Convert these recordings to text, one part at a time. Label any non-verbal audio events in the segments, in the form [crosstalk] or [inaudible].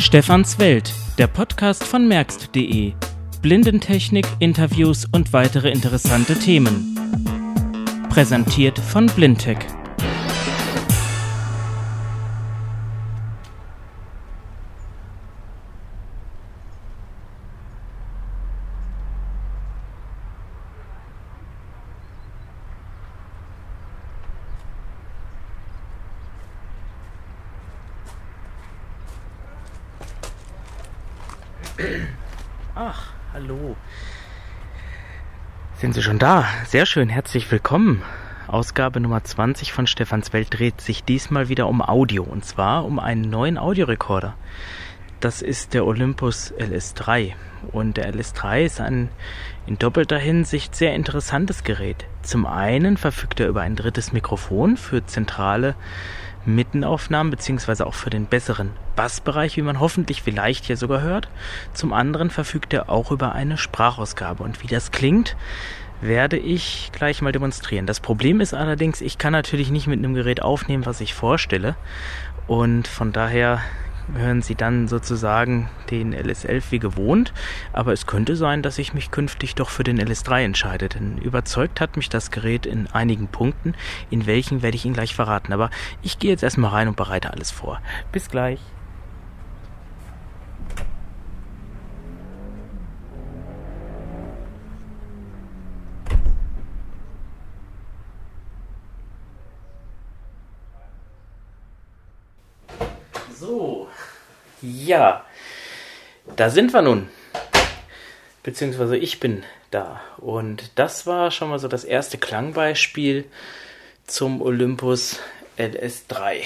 Stefans Welt, der Podcast von merkst.de. Blindentechnik, Interviews und weitere interessante Themen. Präsentiert von Blindtech. Ach, hallo. Sind Sie schon da? Sehr schön, herzlich willkommen. Ausgabe Nummer 20 von Stefans Welt dreht sich diesmal wieder um Audio und zwar um einen neuen Audiorekorder. Das ist der Olympus LS3 und der LS3 ist ein in doppelter Hinsicht sehr interessantes Gerät. Zum einen verfügt er über ein drittes Mikrofon für zentrale Mittenaufnahmen beziehungsweise auch für den besseren Bassbereich, wie man hoffentlich vielleicht hier sogar hört. Zum anderen verfügt er auch über eine Sprachausgabe und wie das klingt, werde ich gleich mal demonstrieren. Das Problem ist allerdings, ich kann natürlich nicht mit einem Gerät aufnehmen, was ich vorstelle und von daher hören Sie dann sozusagen den LS11 wie gewohnt. Aber es könnte sein, dass ich mich künftig doch für den LS3 entscheide, denn überzeugt hat mich das Gerät in einigen Punkten. In welchen werde ich Ihnen gleich verraten. Aber ich gehe jetzt erstmal rein und bereite alles vor. Bis gleich. So, ja, da sind wir nun. Beziehungsweise ich bin da. Und das war schon mal so das erste Klangbeispiel zum Olympus LS3.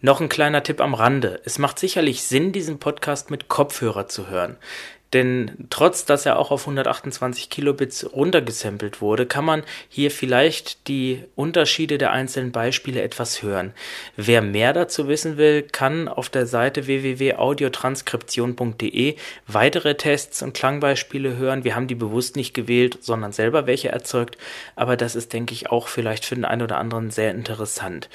Noch ein kleiner Tipp am Rande. Es macht sicherlich Sinn, diesen Podcast mit Kopfhörer zu hören. Denn trotz, dass er auch auf 128 Kilobits runtergesampelt wurde, kann man hier vielleicht die Unterschiede der einzelnen Beispiele etwas hören. Wer mehr dazu wissen will, kann auf der Seite www.audiotranskription.de weitere Tests und Klangbeispiele hören. Wir haben die bewusst nicht gewählt, sondern selber welche erzeugt. Aber das ist, denke ich, auch vielleicht für den einen oder anderen sehr interessant.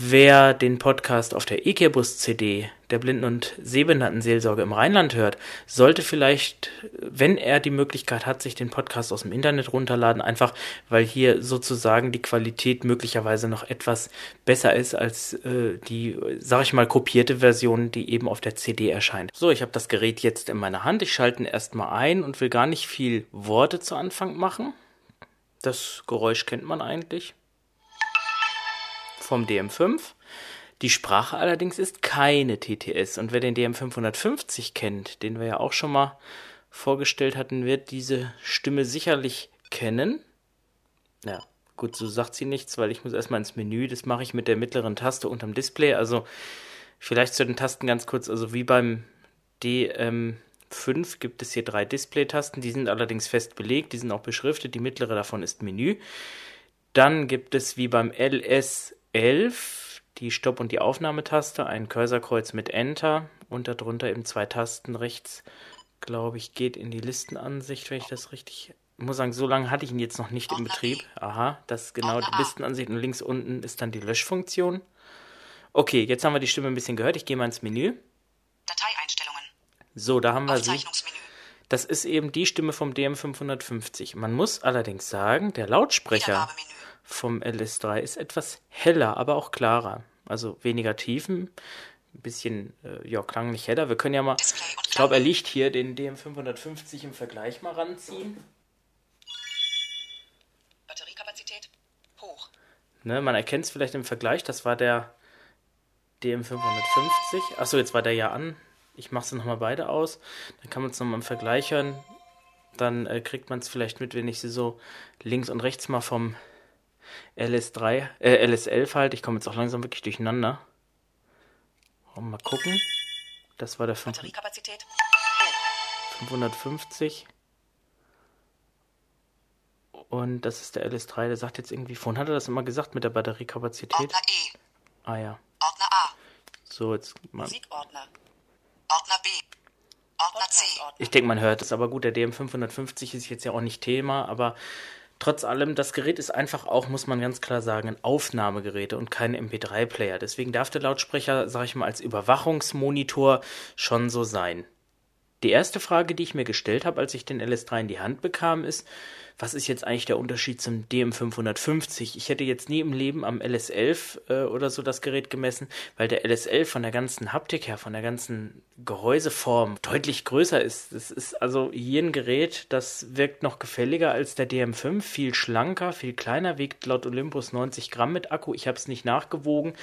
Wer den Podcast auf der EKBus-CD der Blinden- und Sehbehindertenseelsorge im Rheinland hört, sollte vielleicht, wenn er die Möglichkeit hat, sich den Podcast aus dem Internet runterladen, einfach weil hier sozusagen die Qualität möglicherweise noch etwas besser ist als äh, die, sag ich mal, kopierte Version, die eben auf der CD erscheint. So, ich habe das Gerät jetzt in meiner Hand. Ich schalte ihn erstmal ein und will gar nicht viel Worte zu Anfang machen. Das Geräusch kennt man eigentlich vom DM5. Die Sprache allerdings ist keine TTS. Und wer den DM550 kennt, den wir ja auch schon mal vorgestellt hatten, wird diese Stimme sicherlich kennen. Ja, gut, so sagt sie nichts, weil ich muss erstmal ins Menü. Das mache ich mit der mittleren Taste unterm Display. Also vielleicht zu den Tasten ganz kurz. Also wie beim DM5 gibt es hier drei Display-Tasten. Die sind allerdings fest belegt. Die sind auch beschriftet. Die mittlere davon ist Menü. Dann gibt es wie beim LS 11 die Stopp- und die Aufnahmetaste, ein Cursorkreuz mit Enter und darunter eben zwei Tasten rechts, glaube ich, geht in die Listenansicht, wenn ich das richtig ich muss sagen, so lange hatte ich ihn jetzt noch nicht im Betrieb. Aha, das ist genau die Listenansicht und links unten ist dann die Löschfunktion. Okay, jetzt haben wir die Stimme ein bisschen gehört. Ich gehe mal ins Menü. Dateieinstellungen. So, da haben wir sie. Das ist eben die Stimme vom DM550. Man muss allerdings sagen, der Lautsprecher vom LS3 ist etwas heller, aber auch klarer. Also weniger Tiefen, ein bisschen äh, ja, klanglich heller. Wir können ja mal, ich glaube, er liegt hier, den DM550 im Vergleich mal ranziehen. Batteriekapazität hoch. Ne, man erkennt es vielleicht im Vergleich, das war der DM550. Achso, jetzt war der ja an. Ich mache es nochmal beide aus. Dann kann man es nochmal im Vergleich hören. Dann äh, kriegt man es vielleicht mit, wenn ich sie so links und rechts mal vom LS3, äh, LS11 halt. Ich komme jetzt auch langsam wirklich durcheinander. Mal gucken. Das war der 5, 550. Und das ist der LS3, der sagt jetzt irgendwie, vorhin hat er das immer gesagt mit der Batteriekapazität. Ordner E. Ah ja. Ordner A. So, jetzt mal. Musikordner. Ordner B. Ordner C. Ich denke, man hört es, aber gut, der DM550 ist jetzt ja auch nicht Thema, aber Trotz allem, das Gerät ist einfach auch, muss man ganz klar sagen, ein Aufnahmegerät und kein MP3-Player. Deswegen darf der Lautsprecher, sag ich mal, als Überwachungsmonitor schon so sein. Die erste Frage, die ich mir gestellt habe, als ich den LS3 in die Hand bekam, ist, was ist jetzt eigentlich der Unterschied zum DM550? Ich hätte jetzt nie im Leben am LS11 äh, oder so das Gerät gemessen, weil der LS11 von der ganzen Haptik her, von der ganzen Gehäuseform deutlich größer ist. Das ist also hier ein Gerät, das wirkt noch gefälliger als der DM5, viel schlanker, viel kleiner, wiegt laut Olympus 90 Gramm mit Akku. Ich habe es nicht nachgewogen.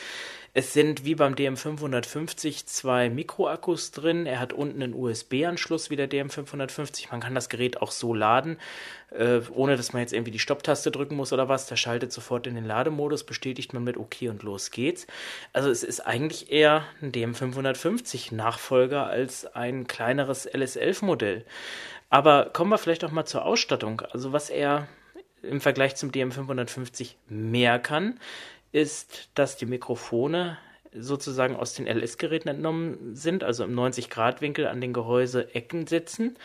Es sind wie beim DM550 zwei Mikroakkus drin. Er hat unten einen USB-Anschluss wie der DM550. Man kann das Gerät auch so laden, äh, ohne dass man jetzt irgendwie die Stopptaste drücken muss oder was. Der schaltet sofort in den Lademodus, bestätigt man mit OK und los geht's. Also es ist eigentlich eher ein DM550 Nachfolger als ein kleineres LS11-Modell. Aber kommen wir vielleicht auch mal zur Ausstattung. Also was er im Vergleich zum DM550 mehr kann, ist, dass die Mikrofone sozusagen aus den LS-Geräten entnommen sind, also im 90-Grad-Winkel an den Gehäuse-Ecken sitzen.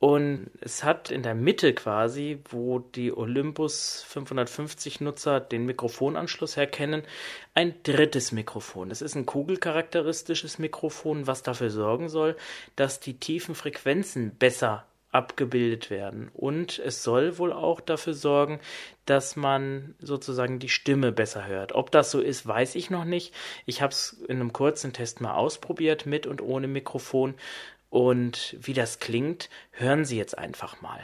Und es hat in der Mitte quasi, wo die Olympus 550 Nutzer den Mikrofonanschluss herkennen, ein drittes Mikrofon. Es ist ein kugelcharakteristisches Mikrofon, was dafür sorgen soll, dass die tiefen Frequenzen besser abgebildet werden. Und es soll wohl auch dafür sorgen, dass man sozusagen die Stimme besser hört. Ob das so ist, weiß ich noch nicht. Ich habe es in einem kurzen Test mal ausprobiert, mit und ohne Mikrofon. Und wie das klingt, hören Sie jetzt einfach mal.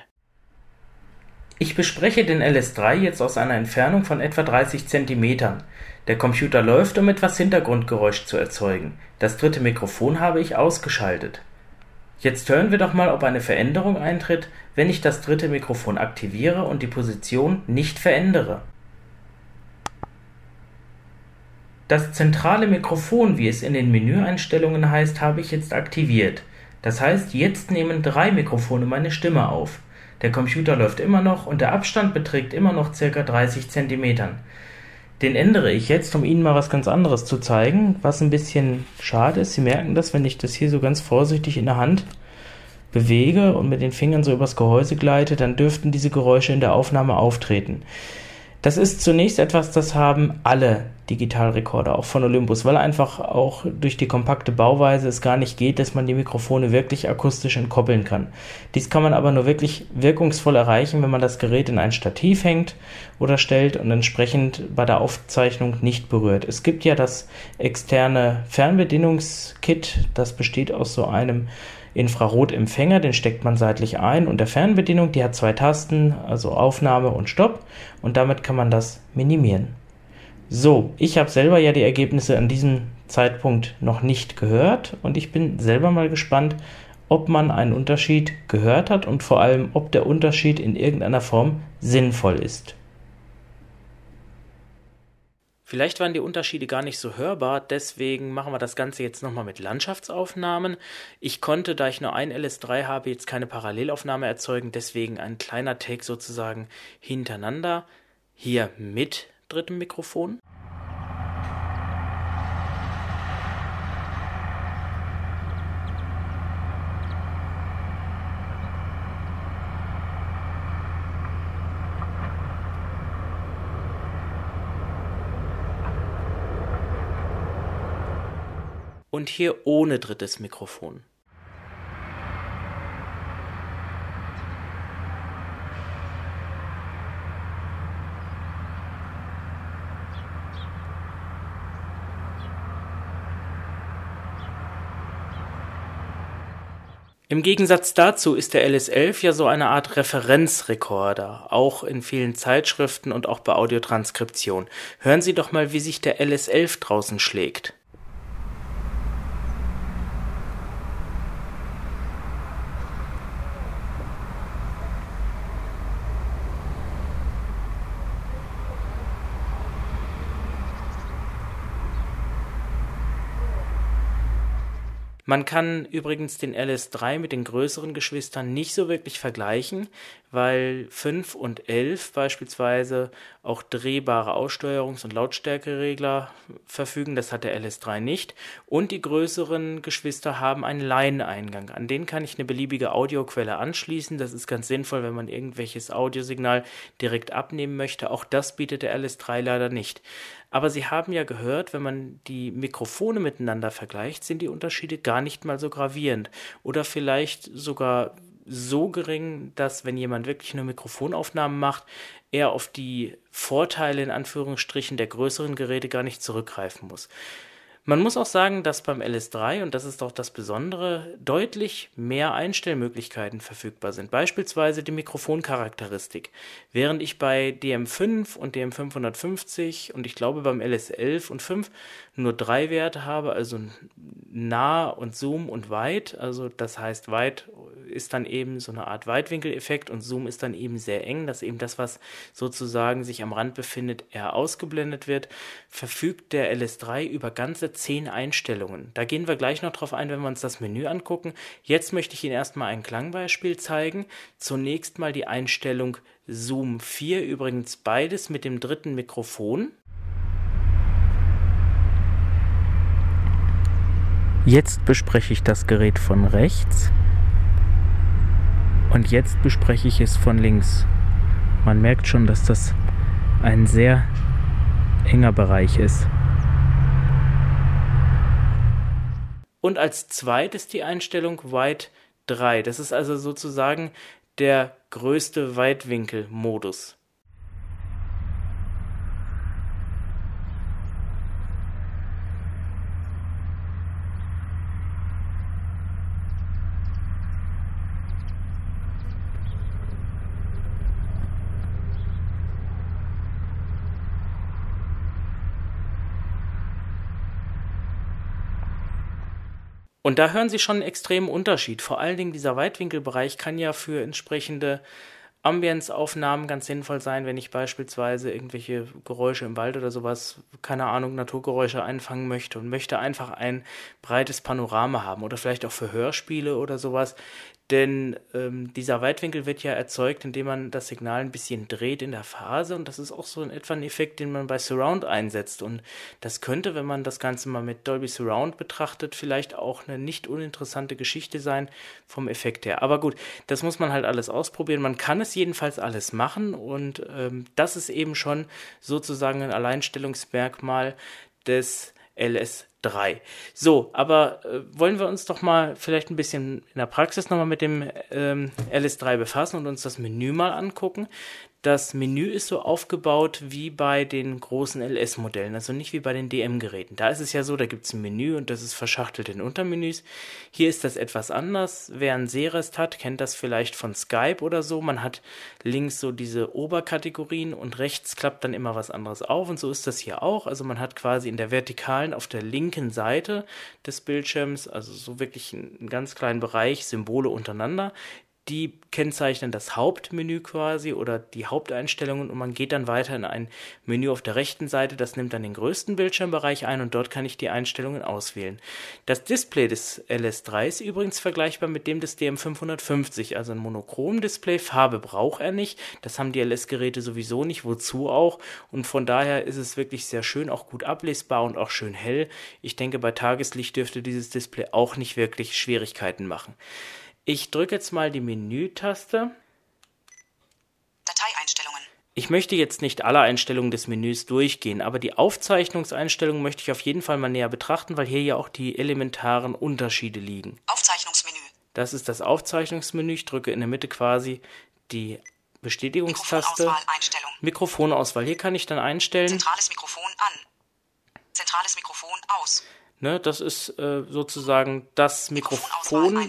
Ich bespreche den LS3 jetzt aus einer Entfernung von etwa 30 cm. Der Computer läuft, um etwas Hintergrundgeräusch zu erzeugen. Das dritte Mikrofon habe ich ausgeschaltet. Jetzt hören wir doch mal, ob eine Veränderung eintritt, wenn ich das dritte Mikrofon aktiviere und die Position nicht verändere. Das zentrale Mikrofon, wie es in den Menüeinstellungen heißt, habe ich jetzt aktiviert. Das heißt, jetzt nehmen drei Mikrofone meine Stimme auf. Der Computer läuft immer noch und der Abstand beträgt immer noch ca. 30 cm. Den ändere ich jetzt, um Ihnen mal was ganz anderes zu zeigen, was ein bisschen schade ist. Sie merken das, wenn ich das hier so ganz vorsichtig in der Hand bewege und mit den Fingern so übers Gehäuse gleite, dann dürften diese Geräusche in der Aufnahme auftreten. Das ist zunächst etwas, das haben alle Digitalrekorder, auch von Olympus, weil einfach auch durch die kompakte Bauweise es gar nicht geht, dass man die Mikrofone wirklich akustisch entkoppeln kann. Dies kann man aber nur wirklich wirkungsvoll erreichen, wenn man das Gerät in ein Stativ hängt oder stellt und entsprechend bei der Aufzeichnung nicht berührt. Es gibt ja das externe Fernbedienungskit, das besteht aus so einem Infrarotempfänger, den steckt man seitlich ein und der Fernbedienung, die hat zwei Tasten, also Aufnahme und Stopp und damit kann man das minimieren. So, ich habe selber ja die Ergebnisse an diesem Zeitpunkt noch nicht gehört und ich bin selber mal gespannt, ob man einen Unterschied gehört hat und vor allem, ob der Unterschied in irgendeiner Form sinnvoll ist. Vielleicht waren die Unterschiede gar nicht so hörbar, deswegen machen wir das Ganze jetzt nochmal mit Landschaftsaufnahmen. Ich konnte, da ich nur ein LS3 habe, jetzt keine Parallelaufnahme erzeugen, deswegen ein kleiner Take sozusagen hintereinander. Hier mit drittem Mikrofon. Und hier ohne drittes Mikrofon. Im Gegensatz dazu ist der LS11 ja so eine Art Referenzrekorder, auch in vielen Zeitschriften und auch bei Audiotranskription. Hören Sie doch mal, wie sich der LS11 draußen schlägt. Man kann übrigens den LS3 mit den größeren Geschwistern nicht so wirklich vergleichen, weil 5 und 11 beispielsweise auch drehbare Aussteuerungs- und Lautstärkeregler verfügen. Das hat der LS3 nicht. Und die größeren Geschwister haben einen Line-Eingang. An den kann ich eine beliebige Audioquelle anschließen. Das ist ganz sinnvoll, wenn man irgendwelches Audiosignal direkt abnehmen möchte. Auch das bietet der LS3 leider nicht. Aber Sie haben ja gehört, wenn man die Mikrofone miteinander vergleicht, sind die Unterschiede gar nicht mal so gravierend oder vielleicht sogar so gering, dass wenn jemand wirklich nur Mikrofonaufnahmen macht, er auf die Vorteile in Anführungsstrichen der größeren Geräte gar nicht zurückgreifen muss. Man muss auch sagen, dass beim LS3, und das ist doch das Besondere, deutlich mehr Einstellmöglichkeiten verfügbar sind. Beispielsweise die Mikrofoncharakteristik. Während ich bei DM5 und DM550 und ich glaube beim LS11 und 5 nur drei Werte habe, also nah und Zoom und weit. Also das heißt, weit ist dann eben so eine Art Weitwinkeleffekt und Zoom ist dann eben sehr eng, dass eben das, was sozusagen sich am Rand befindet, eher ausgeblendet wird. Verfügt der LS3 über ganze zehn Einstellungen. Da gehen wir gleich noch drauf ein, wenn wir uns das Menü angucken. Jetzt möchte ich Ihnen erstmal ein Klangbeispiel zeigen. Zunächst mal die Einstellung Zoom 4, übrigens beides mit dem dritten Mikrofon. Jetzt bespreche ich das Gerät von rechts und jetzt bespreche ich es von links. Man merkt schon, dass das ein sehr enger Bereich ist. Und als zweites die Einstellung Wide 3. Das ist also sozusagen der größte Weitwinkel-Modus. Und da hören Sie schon einen extremen Unterschied. Vor allen Dingen dieser Weitwinkelbereich kann ja für entsprechende Ambience-Aufnahmen ganz sinnvoll sein, wenn ich beispielsweise irgendwelche Geräusche im Wald oder sowas, keine Ahnung, Naturgeräusche einfangen möchte und möchte einfach ein breites Panorama haben oder vielleicht auch für Hörspiele oder sowas. Denn ähm, dieser Weitwinkel wird ja erzeugt, indem man das Signal ein bisschen dreht in der Phase und das ist auch so in etwa ein Effekt, den man bei Surround einsetzt. Und das könnte, wenn man das Ganze mal mit Dolby Surround betrachtet, vielleicht auch eine nicht uninteressante Geschichte sein vom Effekt her. Aber gut, das muss man halt alles ausprobieren. Man kann es jedenfalls alles machen und ähm, das ist eben schon sozusagen ein Alleinstellungsmerkmal des LS 3. So, aber äh, wollen wir uns doch mal vielleicht ein bisschen in der Praxis nochmal mit dem ähm, LS3 befassen und uns das Menü mal angucken. Das Menü ist so aufgebaut wie bei den großen LS-Modellen, also nicht wie bei den DM-Geräten. Da ist es ja so, da gibt es ein Menü und das ist verschachtelt in Untermenüs. Hier ist das etwas anders. Wer ein Serest hat, kennt das vielleicht von Skype oder so. Man hat links so diese Oberkategorien und rechts klappt dann immer was anderes auf und so ist das hier auch. Also man hat quasi in der vertikalen auf der linken Seite des Bildschirms, also so wirklich einen ganz kleinen Bereich, Symbole untereinander die kennzeichnen das Hauptmenü quasi oder die Haupteinstellungen und man geht dann weiter in ein Menü auf der rechten Seite, das nimmt dann den größten Bildschirmbereich ein und dort kann ich die Einstellungen auswählen. Das Display des LS3 ist übrigens vergleichbar mit dem des DM550, also ein Monochrom-Display, Farbe braucht er nicht, das haben die LS-Geräte sowieso nicht, wozu auch und von daher ist es wirklich sehr schön, auch gut ablesbar und auch schön hell. Ich denke, bei Tageslicht dürfte dieses Display auch nicht wirklich Schwierigkeiten machen. Ich drücke jetzt mal die Menü-Taste. Dateieinstellungen. Ich möchte jetzt nicht alle Einstellungen des Menüs durchgehen, aber die Aufzeichnungseinstellungen möchte ich auf jeden Fall mal näher betrachten, weil hier ja auch die elementaren Unterschiede liegen. Aufzeichnungsmenü. Das ist das Aufzeichnungsmenü. Ich drücke in der Mitte quasi die Bestätigungstaste. Mikrofonauswahl, Mikrofonauswahl. Hier kann ich dann einstellen. Zentrales Mikrofon an. Zentrales Mikrofon aus. Ne, das ist äh, sozusagen das Mikrofon.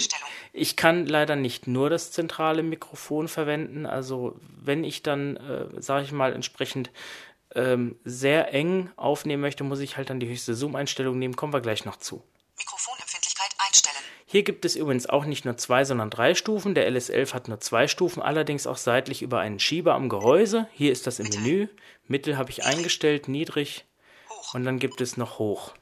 Ich kann leider nicht nur das zentrale Mikrofon verwenden. Also wenn ich dann, äh, sage ich mal, entsprechend ähm, sehr eng aufnehmen möchte, muss ich halt dann die höchste Zoom-Einstellung nehmen. Kommen wir gleich noch zu. Mikrofonempfindlichkeit einstellen. Hier gibt es übrigens auch nicht nur zwei, sondern drei Stufen. Der LS11 hat nur zwei Stufen, allerdings auch seitlich über einen Schieber am Gehäuse. Hier ist das im Mittel. Menü. Mittel habe ich eingestellt, niedrig Hoch. und dann gibt es noch hoch.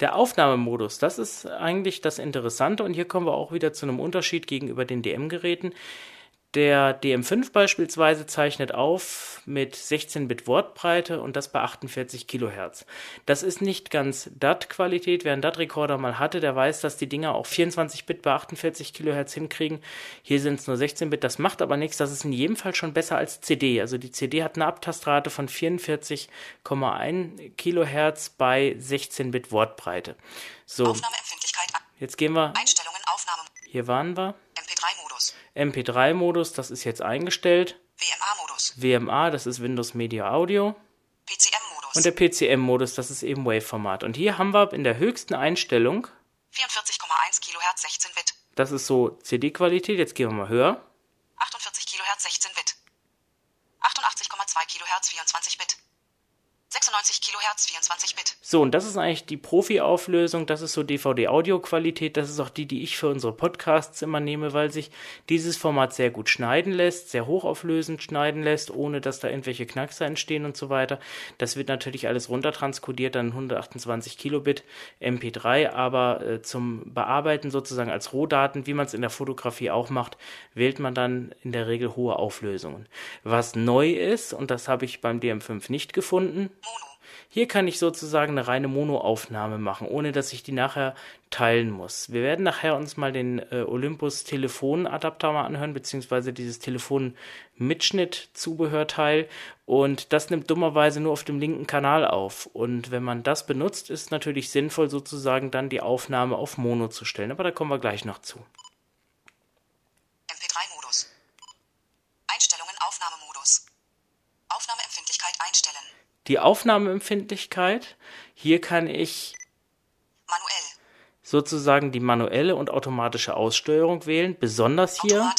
Der Aufnahmemodus, das ist eigentlich das Interessante und hier kommen wir auch wieder zu einem Unterschied gegenüber den DM-Geräten. Der DM5 beispielsweise zeichnet auf mit 16-Bit Wortbreite und das bei 48 Kilohertz. Das ist nicht ganz DAT-Qualität. Wer einen DAT-Rekorder mal hatte, der weiß, dass die Dinger auch 24-Bit bei 48 Kilohertz hinkriegen. Hier sind es nur 16-Bit. Das macht aber nichts. Das ist in jedem Fall schon besser als CD. Also die CD hat eine Abtastrate von 44,1 Kilohertz bei 16-Bit Wortbreite. So, Aufnahmeempfindlichkeit. an- jetzt gehen wir. Einstellungen Aufnahme. Hier waren wir. MP3-Modus. MP3-Modus, das ist jetzt eingestellt. WMA-Modus. WMA, das ist Windows Media Audio. PCM-Modus. Und der PCM-Modus, das ist eben Wave-Format. Und hier haben wir in der höchsten Einstellung, 44,1 Kilohertz 16 Bit. das ist so CD-Qualität, jetzt gehen wir mal höher. 48 Kilohertz 16 Bit. 88,2 Kilohertz 24 Bit. 96 Kilohertz 24 Bit. So, und das ist eigentlich die Profi-Auflösung, das ist so DVD-Audio-Qualität, das ist auch die, die ich für unsere Podcasts immer nehme, weil sich dieses Format sehr gut schneiden lässt, sehr hochauflösend schneiden lässt, ohne dass da irgendwelche Knackser entstehen und so weiter. Das wird natürlich alles runtertranskodiert, dann 128 Kilobit MP3, aber äh, zum Bearbeiten sozusagen als Rohdaten, wie man es in der Fotografie auch macht, wählt man dann in der Regel hohe Auflösungen. Was neu ist, und das habe ich beim DM5 nicht gefunden. Hier kann ich sozusagen eine reine Monoaufnahme machen, ohne dass ich die nachher teilen muss. Wir werden nachher uns mal den äh, Olympus Telefonadapter mal anhören, beziehungsweise dieses Telefon-Mitschnitt-Zubehörteil. Und das nimmt dummerweise nur auf dem linken Kanal auf. Und wenn man das benutzt, ist natürlich sinnvoll, sozusagen dann die Aufnahme auf Mono zu stellen. Aber da kommen wir gleich noch zu. MP3-Modus. Einstellungen Aufnahmemodus. Aufnahmeempfindlichkeit einstellen. Die Aufnahmeempfindlichkeit, hier kann ich Manuell. sozusagen die manuelle und automatische Aussteuerung wählen. Besonders hier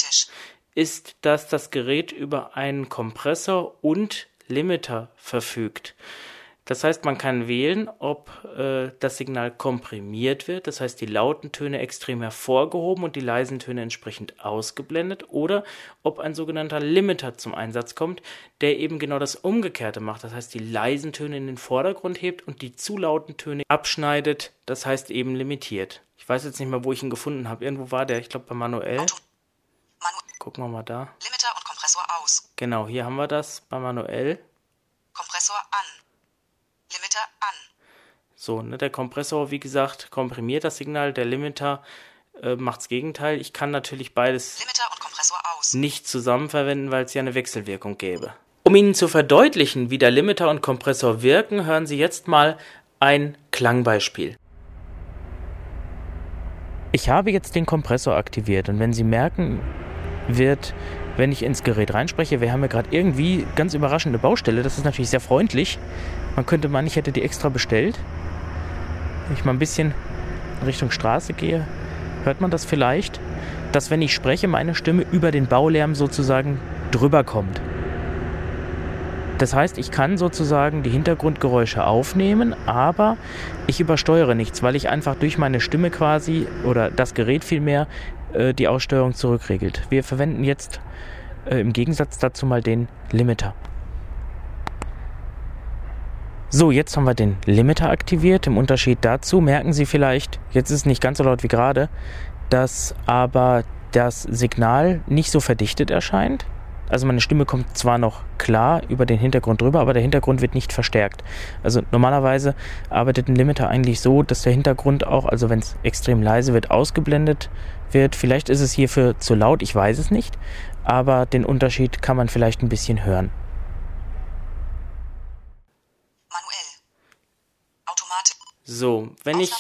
ist, dass das Gerät über einen Kompressor und Limiter verfügt. Das heißt, man kann wählen, ob äh, das Signal komprimiert wird, das heißt die lauten Töne extrem hervorgehoben und die leisen Töne entsprechend ausgeblendet, oder ob ein sogenannter Limiter zum Einsatz kommt, der eben genau das Umgekehrte macht, das heißt die leisen Töne in den Vordergrund hebt und die zu lauten Töne abschneidet, das heißt eben limitiert. Ich weiß jetzt nicht mehr, wo ich ihn gefunden habe. Irgendwo war der, ich glaube bei manuell. Auto. Manu Gucken wir mal da. Limiter und Kompressor aus. Genau, hier haben wir das bei manuell. Kompressor an. So, ne, der Kompressor, wie gesagt, komprimiert das Signal, der Limiter äh, macht's Gegenteil. Ich kann natürlich beides Limiter und Kompressor aus. nicht zusammen verwenden, weil es ja eine Wechselwirkung gäbe. Um Ihnen zu verdeutlichen, wie der Limiter und Kompressor wirken, hören Sie jetzt mal ein Klangbeispiel. Ich habe jetzt den Kompressor aktiviert und wenn Sie merken, wird, wenn ich ins Gerät reinspreche, wir haben ja gerade irgendwie ganz überraschende Baustelle, das ist natürlich sehr freundlich. Man könnte meinen, ich hätte die extra bestellt. Wenn ich mal ein bisschen Richtung Straße gehe, hört man das vielleicht, dass wenn ich spreche, meine Stimme über den Baulärm sozusagen drüber kommt. Das heißt, ich kann sozusagen die Hintergrundgeräusche aufnehmen, aber ich übersteuere nichts, weil ich einfach durch meine Stimme quasi oder das Gerät vielmehr äh, die Aussteuerung zurückregelt. Wir verwenden jetzt äh, im Gegensatz dazu mal den Limiter. So, jetzt haben wir den Limiter aktiviert. Im Unterschied dazu merken Sie vielleicht, jetzt ist es nicht ganz so laut wie gerade, dass aber das Signal nicht so verdichtet erscheint. Also meine Stimme kommt zwar noch klar über den Hintergrund drüber, aber der Hintergrund wird nicht verstärkt. Also normalerweise arbeitet ein Limiter eigentlich so, dass der Hintergrund auch, also wenn es extrem leise wird, ausgeblendet wird. Vielleicht ist es hierfür zu laut, ich weiß es nicht, aber den Unterschied kann man vielleicht ein bisschen hören. Manuell. Automatisch. So, wenn ich.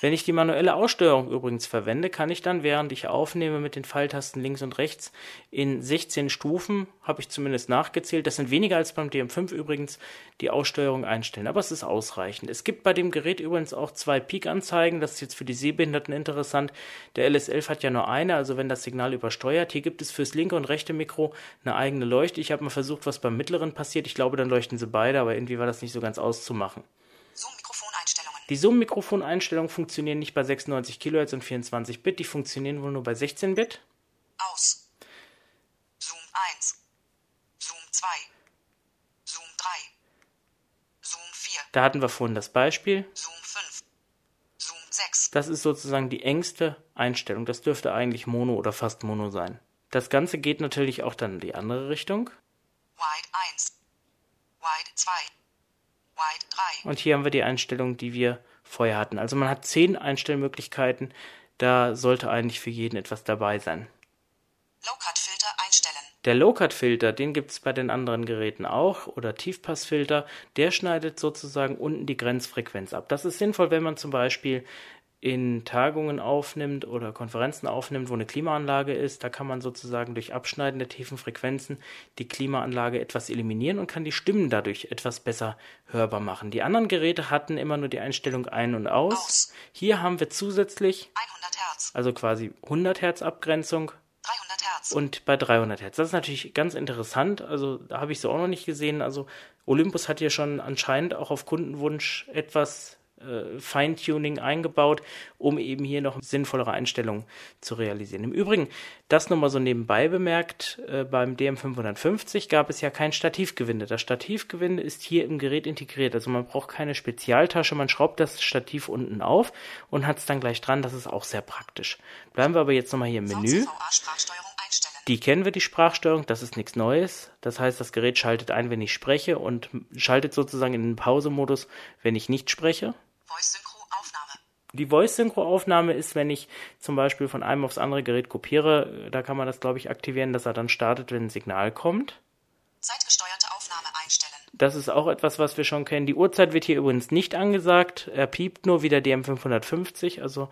Wenn ich die manuelle Aussteuerung übrigens verwende, kann ich dann, während ich aufnehme mit den Pfeiltasten links und rechts, in 16 Stufen, habe ich zumindest nachgezählt, das sind weniger als beim DM5 übrigens, die Aussteuerung einstellen. Aber es ist ausreichend. Es gibt bei dem Gerät übrigens auch zwei Peak-Anzeigen, das ist jetzt für die Sehbehinderten interessant. Der LS11 hat ja nur eine, also wenn das Signal übersteuert. Hier gibt es fürs linke und rechte Mikro eine eigene Leuchte. Ich habe mal versucht, was beim mittleren passiert. Ich glaube, dann leuchten sie beide, aber irgendwie war das nicht so ganz auszumachen. Die Zoom-Mikrofoneinstellungen funktionieren nicht bei 96 kHz und 24 Bit, die funktionieren wohl nur bei 16 Bit. Aus. Zoom 1. Zoom 2. Zoom 3. Zoom 4. Da hatten wir vorhin das Beispiel. Zoom 5. 6. Das ist sozusagen die engste Einstellung. Das dürfte eigentlich Mono oder fast Mono sein. Das Ganze geht natürlich auch dann in die andere Richtung. Wide 1. Wide 2. Wide 3. Und hier haben wir die Einstellung, die wir vorher hatten. Also man hat zehn Einstellmöglichkeiten. Da sollte eigentlich für jeden etwas dabei sein. Low-Cut-Filter einstellen. Der Low-Cut-Filter, den gibt es bei den anderen Geräten auch, oder Tiefpassfilter, der schneidet sozusagen unten die Grenzfrequenz ab. Das ist sinnvoll, wenn man zum Beispiel in Tagungen aufnimmt oder Konferenzen aufnimmt, wo eine Klimaanlage ist. Da kann man sozusagen durch Abschneiden der tiefen Frequenzen die Klimaanlage etwas eliminieren und kann die Stimmen dadurch etwas besser hörbar machen. Die anderen Geräte hatten immer nur die Einstellung ein und aus. Aus. Hier haben wir zusätzlich, 100 Hertz. also quasi 100 Hertz Abgrenzung 300 Hertz. und bei 300 Hertz. Das ist natürlich ganz interessant. Also da habe ich so auch noch nicht gesehen. Also Olympus hat hier schon anscheinend auch auf Kundenwunsch etwas äh, Feintuning eingebaut, um eben hier noch sinnvollere Einstellungen zu realisieren. Im Übrigen, das nochmal so nebenbei bemerkt, äh, beim DM550 gab es ja kein Stativgewinde. Das Stativgewinde ist hier im Gerät integriert. Also man braucht keine Spezialtasche, man schraubt das Stativ unten auf und hat es dann gleich dran. Das ist auch sehr praktisch. Bleiben wir aber jetzt nochmal hier im Menü. Die kennen wir, die Sprachsteuerung, das ist nichts Neues. Das heißt, das Gerät schaltet ein, wenn ich spreche und schaltet sozusagen in den Pausemodus, wenn ich nicht spreche. Voice Synchro Aufnahme. Die Voice-Synchro-Aufnahme ist, wenn ich zum Beispiel von einem aufs andere Gerät kopiere, da kann man das, glaube ich, aktivieren, dass er dann startet, wenn ein Signal kommt. Zeitgesteuerte Aufnahme einstellen. Das ist auch etwas, was wir schon kennen. Die Uhrzeit wird hier übrigens nicht angesagt. Er piept nur wie der DM550. Also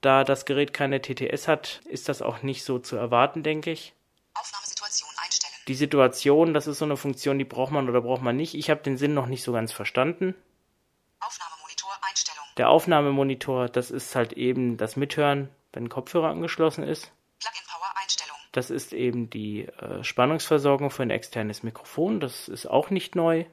da das Gerät keine TTS hat, ist das auch nicht so zu erwarten, denke ich. Aufnahmesituation einstellen. Die Situation, das ist so eine Funktion, die braucht man oder braucht man nicht. Ich habe den Sinn noch nicht so ganz verstanden. Einstellung. Der Aufnahmemonitor, das ist halt eben das Mithören, wenn ein Kopfhörer angeschlossen ist. Das ist eben die äh, Spannungsversorgung für ein externes Mikrofon. Das ist auch nicht neu.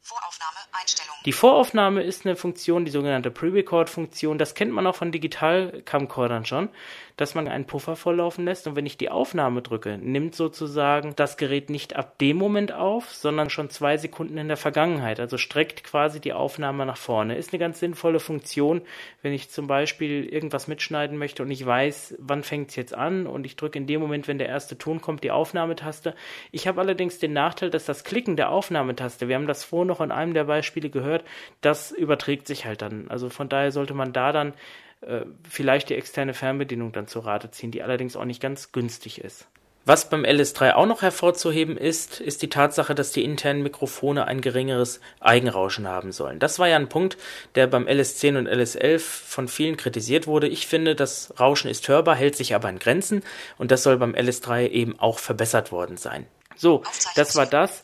Voraufnahme Einstellung. Die Voraufnahme ist eine Funktion, die sogenannte Pre-Record-Funktion. Das kennt man auch von Digital-Camcordern schon, dass man einen Puffer volllaufen lässt und wenn ich die Aufnahme drücke, nimmt sozusagen das Gerät nicht ab dem Moment auf, sondern schon zwei Sekunden in der Vergangenheit. Also streckt quasi die Aufnahme nach vorne. Ist eine ganz sinnvolle Funktion, wenn ich zum Beispiel irgendwas mitschneiden möchte und ich weiß, wann fängt es jetzt an und ich drücke in dem Moment, wenn der erste Ton kommt, die Aufnahmetaste. Ich habe allerdings den Nachteil, dass das Klicken der Aufnahmetaste, wir haben das vorhin noch in einem der Beispiele gehört, das überträgt sich halt dann. Also von daher sollte man da dann äh, vielleicht die externe Fernbedienung dann zur Rate ziehen, die allerdings auch nicht ganz günstig ist. Was beim LS3 auch noch hervorzuheben ist, ist die Tatsache, dass die internen Mikrofone ein geringeres Eigenrauschen haben sollen. Das war ja ein Punkt, der beim LS10 und LS11 von vielen kritisiert wurde. Ich finde, das Rauschen ist hörbar, hält sich aber in Grenzen und das soll beim LS3 eben auch verbessert worden sein. So, das war das.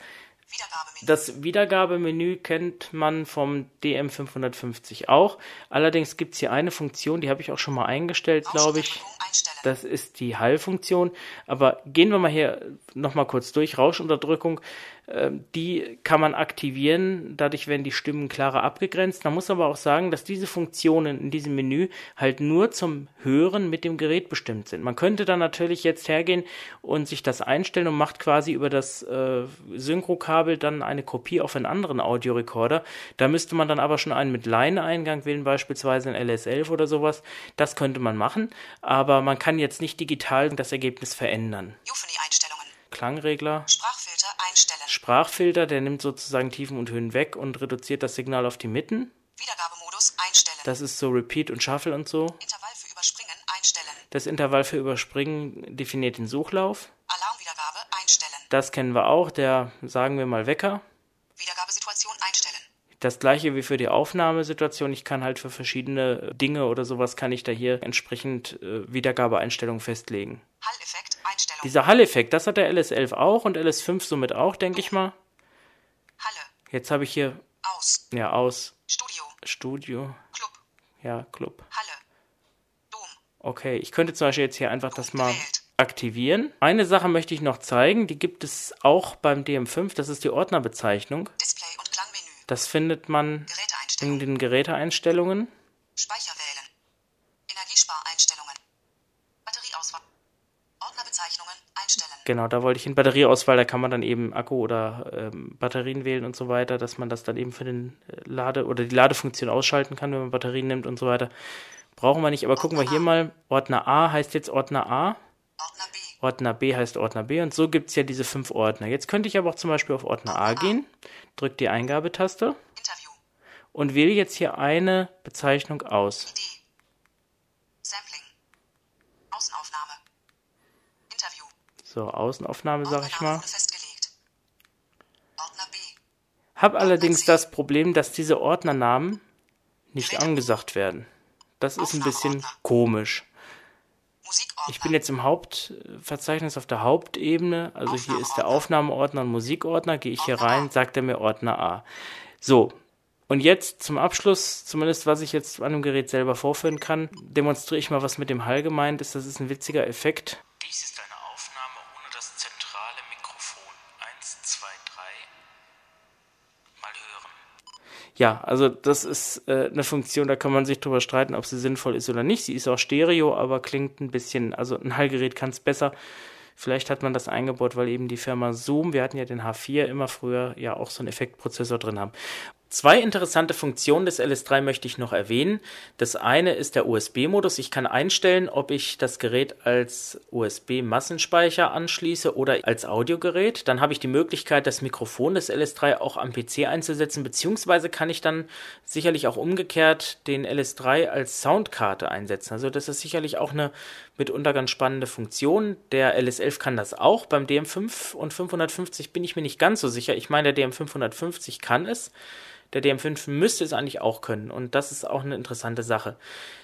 Wiedergabemenü. Das Wiedergabemenü kennt man vom DM550 auch. Allerdings gibt es hier eine Funktion, die habe ich auch schon mal eingestellt, glaube ich. Einstellen. Das ist die Hall-Funktion. Aber gehen wir mal hier nochmal kurz durch. Rauschunterdrückung, äh, die kann man aktivieren. Dadurch werden die Stimmen klarer abgegrenzt. Man muss aber auch sagen, dass diese Funktionen in diesem Menü halt nur zum Hören mit dem Gerät bestimmt sind. Man könnte dann natürlich jetzt hergehen und sich das einstellen und macht quasi über das äh, Synchrokabel dann eine Kopie auf einen anderen Audiorekorder. Da müsste man dann aber schon einen mit Line-Eingang wählen, beispielsweise ein LS11 oder sowas. Das könnte man machen, aber man kann jetzt nicht digital das Ergebnis verändern. Euphony-Einstellungen. Klangregler, Sprachfilter einstellen. Sprachfilter, der nimmt sozusagen Tiefen und Höhen weg und reduziert das Signal auf die Mitten. Wiedergabemodus einstellen. Das ist so Repeat und Shuffle und so. Intervall für Überspringen einstellen. Das Intervall für Überspringen definiert den Suchlauf. Alarmwiedergabe einstellen. Das kennen wir auch, der sagen wir mal Wecker. Wiedergabesituation. Das gleiche wie für die Aufnahmesituation. Ich kann halt für verschiedene Dinge oder sowas kann ich da hier entsprechend äh, Wiedergabeeinstellungen festlegen. Hall-Effekt Einstellung. Dieser Hall-Effekt, das hat der LS11 auch und LS5 somit auch, denke ich mal. Halle. Jetzt habe ich hier Aus. ja aus Studio. Studio, Club. ja Club. Halle. Dom. Okay, ich könnte zum Beispiel jetzt hier einfach das mal Gewählt. aktivieren. Eine Sache möchte ich noch zeigen, die gibt es auch beim DM5, das ist die Ordnerbezeichnung. Display und. Das findet man in den Geräteeinstellungen. Speicher wählen. Energiespareinstellungen. Batterieauswahl. Ordner Ladebezeichnungen einstellen. Genau, da wollte ich in Batterieauswahl, da kann man dann eben Akku oder ähm, Batterien wählen und so weiter, dass man das dann eben für den äh, Lade oder die Ladefunktion ausschalten kann, wenn man Batterien nimmt und so weiter. Brauchen wir nicht, aber gucken wir hier mal. Ordner A heißt jetzt Ordner A. Ordner. Ordner B heißt Ordner B und so gibt es ja diese fünf Ordner. Jetzt könnte ich aber auch zum Beispiel auf Ordner A gehen, drücke die Eingabetaste Interview. und wähle jetzt hier eine Bezeichnung aus. Sampling. Außenaufnahme. Interview. So, Außenaufnahme sag ich mal. Hab allerdings das Problem, dass diese Ordnernamen nicht angesagt werden. Das ist ein bisschen komisch. Ich bin jetzt im Hauptverzeichnis auf der Hauptebene, also hier ist der Aufnahmeordner und Musikordner, gehe ich hier rein, sagt er mir Ordner A. So, und jetzt zum Abschluss, zumindest was ich jetzt an dem Gerät selber vorführen kann, demonstriere ich mal, was mit dem Hall gemeint ist. Das ist ein witziger Effekt. Dies ist eine Ja, also das ist äh, eine Funktion, da kann man sich drüber streiten, ob sie sinnvoll ist oder nicht. Sie ist auch Stereo, aber klingt ein bisschen, also ein Hallgerät kann es besser. Vielleicht hat man das eingebaut, weil eben die Firma Zoom, wir hatten ja den H4 immer früher ja auch so einen Effektprozessor drin haben. Zwei interessante Funktionen des LS3 möchte ich noch erwähnen. Das eine ist der USB-Modus. Ich kann einstellen, ob ich das Gerät als USB-Massenspeicher anschließe oder als Audiogerät. Dann habe ich die Möglichkeit, das Mikrofon des LS3 auch am PC einzusetzen, beziehungsweise kann ich dann sicherlich auch umgekehrt den LS3 als Soundkarte einsetzen. Also das ist sicherlich auch eine mitunter ganz spannende Funktion. Der LS11 kann das auch. Beim DM5 und 550 bin ich mir nicht ganz so sicher. Ich meine, der DM550 kann es. Der DM5 müsste es eigentlich auch können. Und das ist auch eine interessante Sache.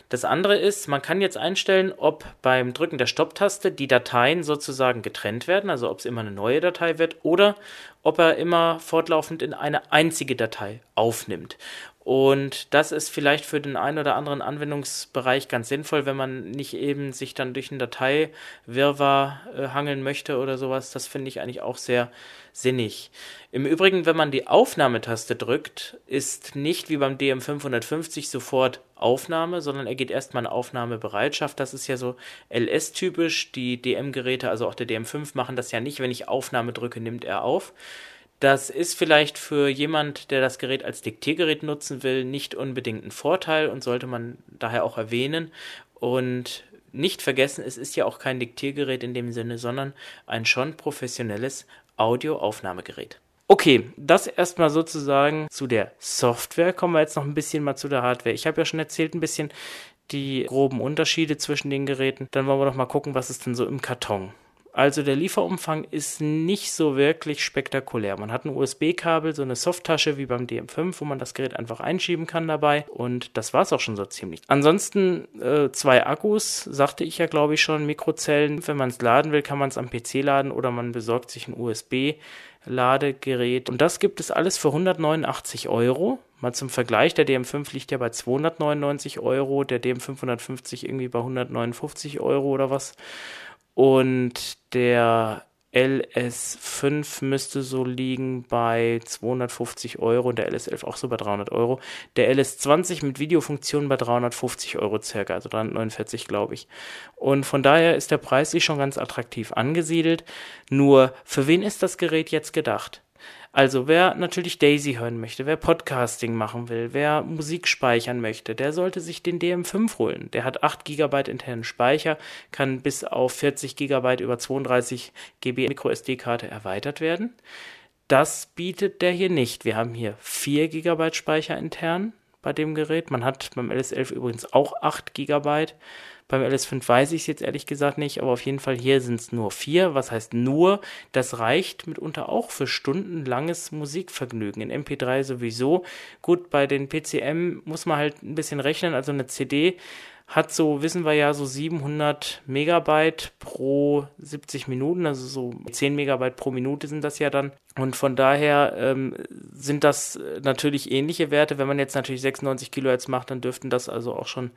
Das andere ist, man kann jetzt einstellen, ob beim Drücken der Stopptaste die Dateien sozusagen getrennt werden, also ob es immer eine neue Datei wird oder ob er immer fortlaufend in eine einzige Datei aufnimmt. Und das ist vielleicht für den einen oder anderen Anwendungsbereich ganz sinnvoll, wenn man nicht eben sich dann durch einen Dateiwirrwarr äh, hangeln möchte oder sowas. Das finde ich eigentlich auch sehr sinnig. Im Übrigen, wenn man die Aufnahmetaste drückt, ist nicht wie beim DM550 sofort Aufnahme, sondern er geht erstmal in Aufnahmebereitschaft. Das ist ja so LS-typisch. Die DM-Geräte, also auch der DM5, machen das ja nicht. Wenn ich Aufnahme drücke, nimmt er auf. Das ist vielleicht für jemand, der das Gerät als Diktiergerät nutzen will, nicht unbedingt ein Vorteil und sollte man daher auch erwähnen. Und nicht vergessen, es ist ja auch kein Diktiergerät in dem Sinne, sondern ein schon professionelles Audioaufnahmegerät. Okay, das erstmal sozusagen zu der Software. Kommen wir jetzt noch ein bisschen mal zu der Hardware. Ich habe ja schon erzählt ein bisschen die groben Unterschiede zwischen den Geräten. Dann wollen wir doch mal gucken, was ist denn so im Karton. Also der Lieferumfang ist nicht so wirklich spektakulär. Man hat ein USB-Kabel, so eine Softtasche wie beim DM5, wo man das Gerät einfach einschieben kann dabei. Und das war es auch schon so ziemlich. Ansonsten äh, zwei Akkus, sagte ich ja glaube ich schon, Mikrozellen. Wenn man es laden will, kann man es am PC laden oder man besorgt sich ein USB. Ladegerät. Und das gibt es alles für 189 Euro. Mal zum Vergleich, der DM5 liegt ja bei 299 Euro, der DM550 irgendwie bei 159 Euro oder was. Und der LS5 müsste so liegen bei 250 Euro und der LS11 auch so bei 300 Euro. Der LS20 mit Videofunktion bei 350 Euro circa, also 349 glaube ich. Und von daher ist der Preis sich schon ganz attraktiv angesiedelt. Nur, für wen ist das Gerät jetzt gedacht? Also wer natürlich Daisy hören möchte, wer Podcasting machen will, wer Musik speichern möchte, der sollte sich den DM5 holen. Der hat 8 GB internen Speicher, kann bis auf 40 GB über 32 GB MicroSD-Karte erweitert werden. Das bietet der hier nicht. Wir haben hier 4 GB Speicher intern bei dem Gerät. Man hat beim LS11 übrigens auch 8 GB. Beim LS5 weiß ich es jetzt ehrlich gesagt nicht, aber auf jeden Fall hier sind es nur vier. Was heißt nur? Das reicht mitunter auch für stundenlanges Musikvergnügen. In MP3 sowieso. Gut, bei den PCM muss man halt ein bisschen rechnen. Also eine CD hat so, wissen wir ja, so 700 Megabyte pro 70 Minuten, also so 10 Megabyte pro Minute sind das ja dann. Und von daher ähm, sind das natürlich ähnliche Werte. Wenn man jetzt natürlich 96 Kilohertz macht, dann dürften das also auch schon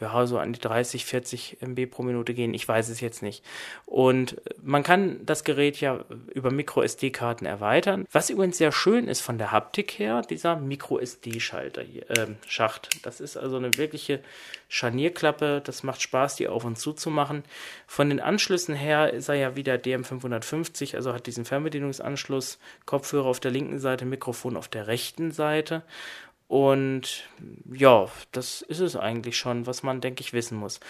ja, so an die 30, 40 MB pro Minute gehen. Ich weiß es jetzt nicht. Und man kann das Gerät ja über Micro-SD-Karten erweitern. Was übrigens sehr schön ist von der Haptik her, dieser Micro-SD-Schalter hier, äh, Schacht. Das ist also eine wirkliche Scharnierklappe. Das macht Spaß, die auf und zu zu machen. Von den Anschlüssen her ist er ja wieder DM550, also hat diesen Fernbedienungsanschluss, Kopfhörer auf der linken Seite, Mikrofon auf der rechten Seite. Und ja, das ist es eigentlich schon, was man, denke ich, wissen muss.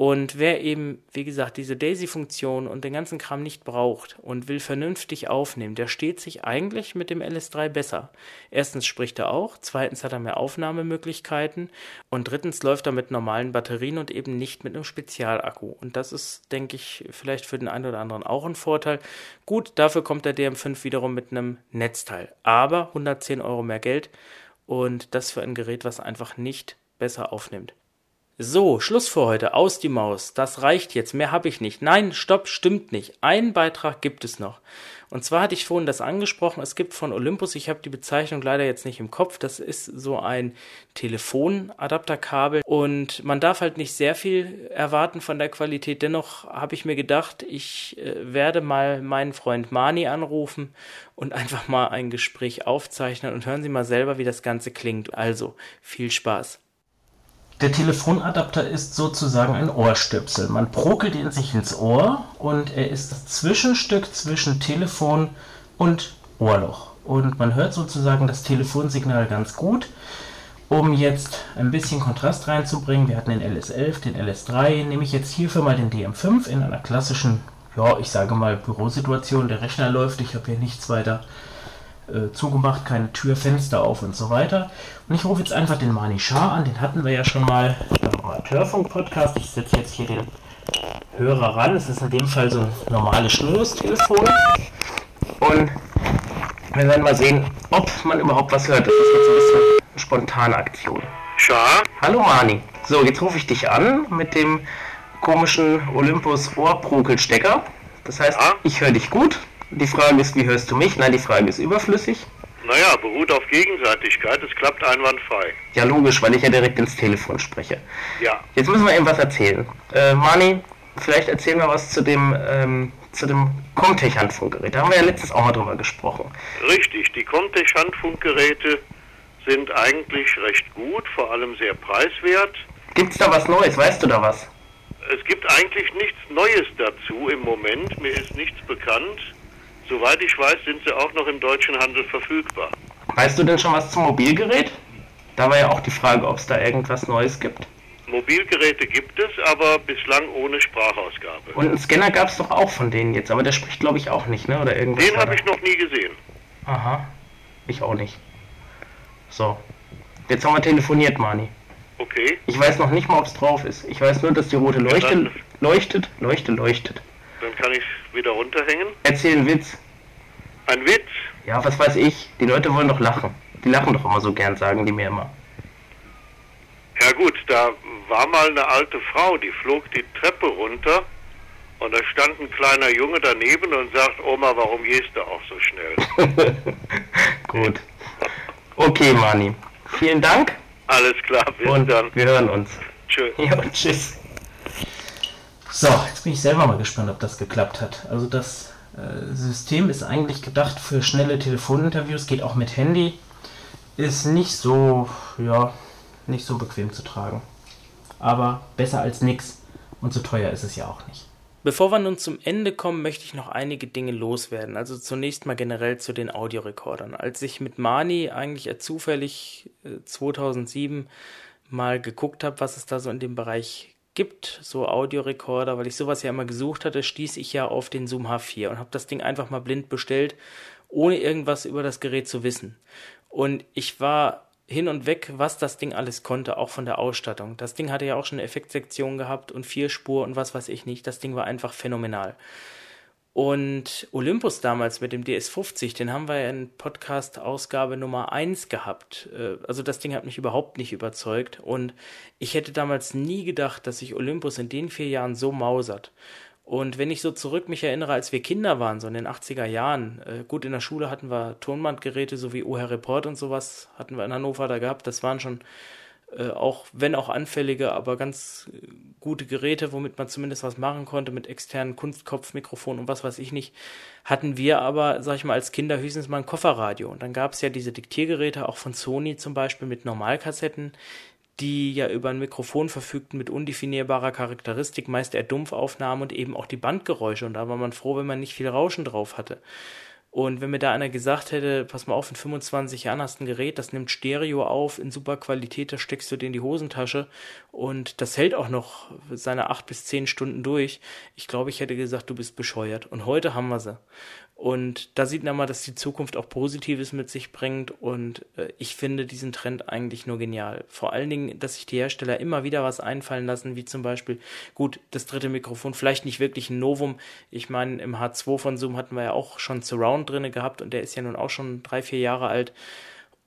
Und wer eben, wie gesagt, diese Daisy-Funktion und den ganzen Kram nicht braucht und will vernünftig aufnehmen, der steht sich eigentlich mit dem LS3 besser. Erstens spricht er auch, zweitens hat er mehr Aufnahmemöglichkeiten und drittens läuft er mit normalen Batterien und eben nicht mit einem Spezialakku. Und das ist, denke ich, vielleicht für den einen oder anderen auch ein Vorteil. Gut, dafür kommt der DM5 wiederum mit einem Netzteil. Aber 110 Euro mehr Geld und das für ein Gerät, was einfach nicht besser aufnimmt. So, Schluss für heute. Aus die Maus. Das reicht jetzt. Mehr habe ich nicht. Nein, stopp, stimmt nicht. Einen Beitrag gibt es noch. Und zwar hatte ich vorhin das angesprochen. Es gibt von Olympus, ich habe die Bezeichnung leider jetzt nicht im Kopf, das ist so ein Telefonadapterkabel und man darf halt nicht sehr viel erwarten von der Qualität. Dennoch habe ich mir gedacht, ich äh, werde mal meinen Freund Mani anrufen und einfach mal ein Gespräch aufzeichnen und hören Sie mal selber, wie das Ganze klingt. Also, viel Spaß. Der Telefonadapter ist sozusagen ein Ohrstöpsel. Man prokelt ihn sich ins Ohr und er ist das Zwischenstück zwischen Telefon und Ohrloch. Und man hört sozusagen das Telefonsignal ganz gut. Um jetzt ein bisschen Kontrast reinzubringen, wir hatten den LS11, den LS3, nehme ich jetzt hierfür mal den DM5 in einer klassischen, ja, ich sage mal Bürosituation. Der Rechner läuft, ich habe hier nichts weiter äh, zugemacht, keine Tür, Fenster auf und so weiter. Und ich rufe jetzt einfach den Mani Shah an, den hatten wir ja schon mal beim Amateurfunk-Podcast. Ich setze jetzt hier den Hörer ran. Es ist in dem Fall so ein normales Schnurlostelefon. Und wir werden mal sehen, ob man überhaupt was hört. Das ist jetzt ein bisschen eine spontane Aktion. Schah? Hallo Mani. So, jetzt rufe ich dich an mit dem komischen Olympus Ohrprokelstecker. Das heißt, Ja. ich höre dich gut. Die Frage ist, wie hörst du mich? Nein, die Frage ist überflüssig. Naja, beruht auf Gegenseitigkeit. Es klappt einwandfrei. Ja, logisch, weil ich ja direkt ins Telefon spreche. Ja. Jetzt müssen wir eben was erzählen. Äh, Mani, vielleicht erzählen wir was zu dem, ähm, zu dem Comtech-Handfunkgerät. Da haben wir ja letztens auch mal drüber gesprochen. Richtig. Die Comtech-Handfunkgeräte sind eigentlich recht gut, vor allem sehr preiswert. Gibt's da was Neues? Weißt du da was? Es gibt eigentlich nichts Neues dazu im Moment. Mir ist nichts bekannt. Soweit ich weiß, sind sie auch noch im deutschen Handel verfügbar. Weißt du denn schon was zum Mobilgerät? Da war ja auch die Frage, ob es da irgendwas Neues gibt. Mobilgeräte gibt es, aber bislang ohne Sprachausgabe. Und einen Scanner gab's doch auch von denen jetzt, aber der spricht glaube ich auch nicht, ne? Oder irgendwas. Den habe ich noch nie gesehen. Aha. Ich auch nicht. So. Jetzt haben wir telefoniert, Mani. Okay. Ich weiß noch nicht mal, ob es drauf ist. Ich weiß nur, dass die rote Leuchte dann- leuchtet, leuchte, leuchtet. Dann kann ich wieder runterhängen. Erzähl einen Witz. Ein Witz. Ja, was weiß ich. Die Leute wollen doch lachen. Die lachen doch immer so gern, sagen die mir immer. Ja gut, da war mal eine alte Frau, die flog die Treppe runter und da stand ein kleiner Junge daneben und sagt, Oma, warum gehst du auch so schnell? [laughs] Gut. Okay, Mani. Vielen Dank Alles klar, bis und dann. wir hören uns. Tschö. Ja, tschüss. So, jetzt bin ich selber mal gespannt, ob das geklappt hat. Also das äh, System ist eigentlich gedacht für schnelle Telefoninterviews, geht auch mit Handy. Ist nicht so, ja, nicht so bequem zu tragen. Aber besser als nix. Und so teuer ist es ja auch nicht. Bevor wir nun zum Ende kommen, möchte ich noch einige Dinge loswerden. Also zunächst mal generell zu den Audiorekordern. Als ich mit Mani eigentlich eher zufällig äh, 2007 mal geguckt habe, was es da so in dem Bereich gibt, so Audiorekorder, weil ich sowas ja immer gesucht hatte, stieß ich ja auf den Zoom H4 und habe das Ding einfach mal blind bestellt, ohne irgendwas über das Gerät zu wissen. Und ich war hin und weg, was das Ding alles konnte, auch von der Ausstattung. Das Ding hatte ja auch schon eine Effektsektion gehabt und vier Spur und was weiß ich nicht. Das Ding war einfach phänomenal. Und Olympus damals mit dem DS50, den haben wir in Podcast-Ausgabe Nummer 1 gehabt. Äh, Also das Ding hat mich überhaupt nicht überzeugt. Und ich hätte damals nie gedacht, dass sich Olympus in den vier Jahren so mausert. Und wenn ich so zurück mich erinnere, als wir Kinder waren, so in den 80er Jahren, äh, gut, in der Schule hatten wir Tonbandgeräte, so wie OHR Report und sowas, hatten wir in Hannover da gehabt. Das waren schon Äh, auch wenn auch anfällige, aber ganz äh, gute Geräte, womit man zumindest was machen konnte mit externen Kunstkopfmikrofonen und was weiß ich nicht, hatten wir aber, sag ich mal, als Kinder höchstens mal ein Kofferradio. Und dann gab es ja diese Diktiergeräte, auch von Sony zum Beispiel mit Normalkassetten, die ja über ein Mikrofon verfügten mit undefinierbarer Charakteristik, meist eher Dumpfaufnahmen und eben auch die Bandgeräusche. Und da war man froh, wenn man nicht viel Rauschen drauf hatte. Und wenn mir da einer gesagt hätte, pass mal auf, in 25 Jahren hast du ein Gerät, das nimmt Stereo auf, in super Qualität, das steckst du dir in die Hosentasche und das hält auch noch seine acht bis zehn Stunden durch. Ich glaube, ich hätte gesagt, du bist bescheuert. Und heute haben wir sie. Und da sieht man mal, dass die Zukunft auch Positives mit sich bringt. Und äh, ich finde diesen Trend eigentlich nur genial. Vor allen Dingen, dass sich die Hersteller immer wieder was einfallen lassen, wie zum Beispiel, gut, das dritte Mikrofon, vielleicht nicht wirklich ein Novum. Ich meine, im H2 von Zoom hatten wir ja auch schon Surround drinne gehabt und der ist ja nun auch schon drei, vier Jahre alt.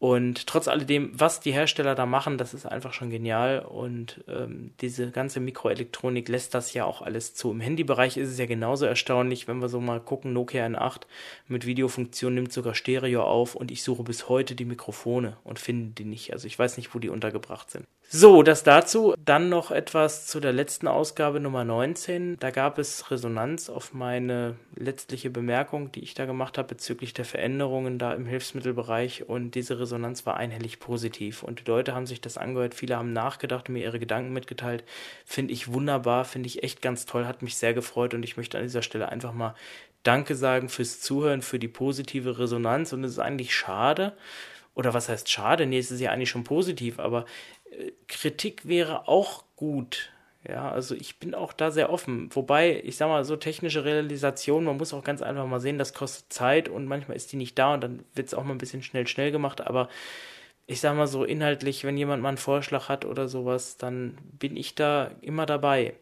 Und trotz alledem, was die Hersteller da machen, das ist einfach schon genial. Und ähm, diese ganze Mikroelektronik lässt das ja auch alles zu. Im Handybereich ist es ja genauso erstaunlich, wenn wir so mal gucken, Nokia N8 mit Videofunktion nimmt sogar Stereo auf und ich suche bis heute die Mikrofone und finde die nicht. Also ich weiß nicht, wo die untergebracht sind. So, das dazu. Dann noch etwas zu der letzten Ausgabe Nummer 19. Da gab es Resonanz auf meine letztliche Bemerkung, die ich da gemacht habe bezüglich der Veränderungen da im Hilfsmittelbereich. Und diese Resonanz war einhellig positiv. Und die Leute haben sich das angehört. Viele haben nachgedacht und mir ihre Gedanken mitgeteilt. Finde ich wunderbar, finde ich echt ganz toll, hat mich sehr gefreut. Und ich möchte an dieser Stelle einfach mal Danke sagen fürs Zuhören, für die positive Resonanz. Und es ist eigentlich schade, oder was heißt schade? Nee, es ist ja eigentlich schon positiv, aber Kritik wäre auch gut. Ja, also ich bin auch da sehr offen. Wobei, ich sag mal, so technische Realisation, man muss auch ganz einfach mal sehen, das kostet Zeit und manchmal ist die nicht da und dann wird es auch mal ein bisschen schnell, schnell gemacht. Aber ich sag mal so inhaltlich, wenn jemand mal einen Vorschlag hat oder sowas, dann bin ich da immer dabei.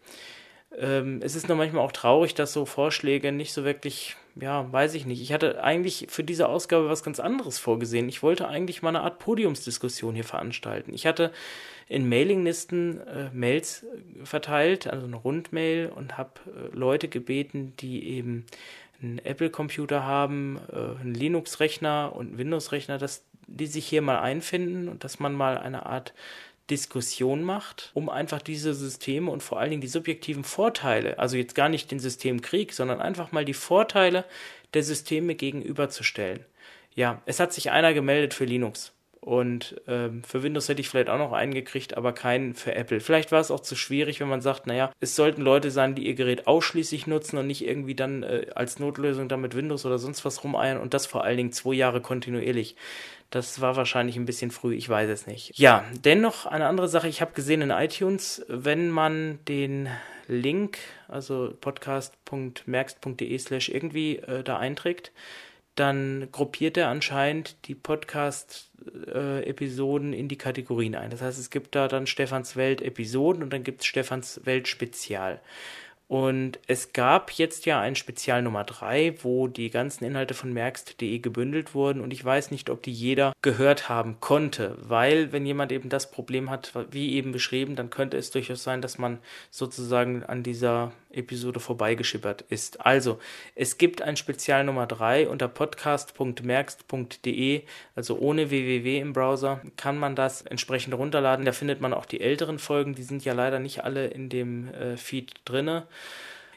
Ähm, es ist nur manchmal auch traurig, dass so Vorschläge nicht so wirklich, ja, weiß ich nicht. Ich hatte eigentlich für diese Ausgabe was ganz anderes vorgesehen. Ich wollte eigentlich mal eine Art Podiumsdiskussion hier veranstalten. Ich hatte in Mailinglisten äh, Mails verteilt, also eine Rundmail und habe äh, Leute gebeten, die eben einen Apple-Computer haben, äh, einen Linux-Rechner und einen Windows-Rechner, dass die sich hier mal einfinden und dass man mal eine Art Diskussion macht, um einfach diese Systeme und vor allen Dingen die subjektiven Vorteile, also jetzt gar nicht den Systemkrieg, sondern einfach mal die Vorteile der Systeme gegenüberzustellen. Ja, es hat sich einer gemeldet für Linux. Und ähm, für Windows hätte ich vielleicht auch noch einen gekriegt, aber keinen für Apple. Vielleicht war es auch zu schwierig, wenn man sagt, naja, es sollten Leute sein, die ihr Gerät ausschließlich nutzen und nicht irgendwie dann äh, als Notlösung damit Windows oder sonst was rumeiern und das vor allen Dingen zwei Jahre kontinuierlich. Das war wahrscheinlich ein bisschen früh, ich weiß es nicht. Ja, dennoch eine andere Sache, ich habe gesehen in iTunes, wenn man den Link, also podcast.merkst.de slash irgendwie äh, da einträgt, dann gruppiert er anscheinend die Podcast-Episoden äh, in die Kategorien ein. Das heißt, es gibt da dann Stefans Welt Episoden und dann gibt es Stefans Welt Spezial. Und es gab jetzt ja ein Spezial Nummer 3, wo die ganzen Inhalte von merkst.de gebündelt wurden und ich weiß nicht, ob die jeder gehört haben konnte, weil wenn jemand eben das Problem hat, wie eben beschrieben, dann könnte es durchaus sein, dass man sozusagen an dieser Episode vorbeigeschippert ist. Also, es gibt ein Spezial Nummer 3 unter podcast.merkst.de, also ohne www im Browser, kann man das entsprechend runterladen. Da findet man auch die älteren Folgen, die sind ja leider nicht alle in dem äh, Feed drinne.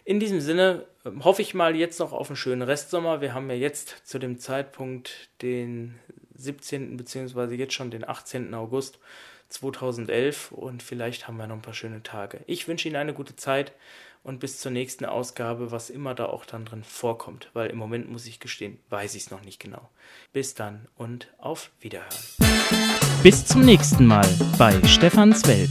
In diesem Sinne ähm, hoffe ich mal jetzt noch auf einen schönen Restsommer. Wir haben ja jetzt zu dem Zeitpunkt den 17. bzw. jetzt schon den 18. August 2011 und vielleicht haben wir noch ein paar schöne Tage. Ich wünsche Ihnen eine gute Zeit und bis zur nächsten Ausgabe, was immer da auch dann drin vorkommt, weil im Moment muss ich gestehen, weiß ich es noch nicht genau. Bis dann und auf Wiederhören. Bis zum nächsten Mal bei Stefans Welt.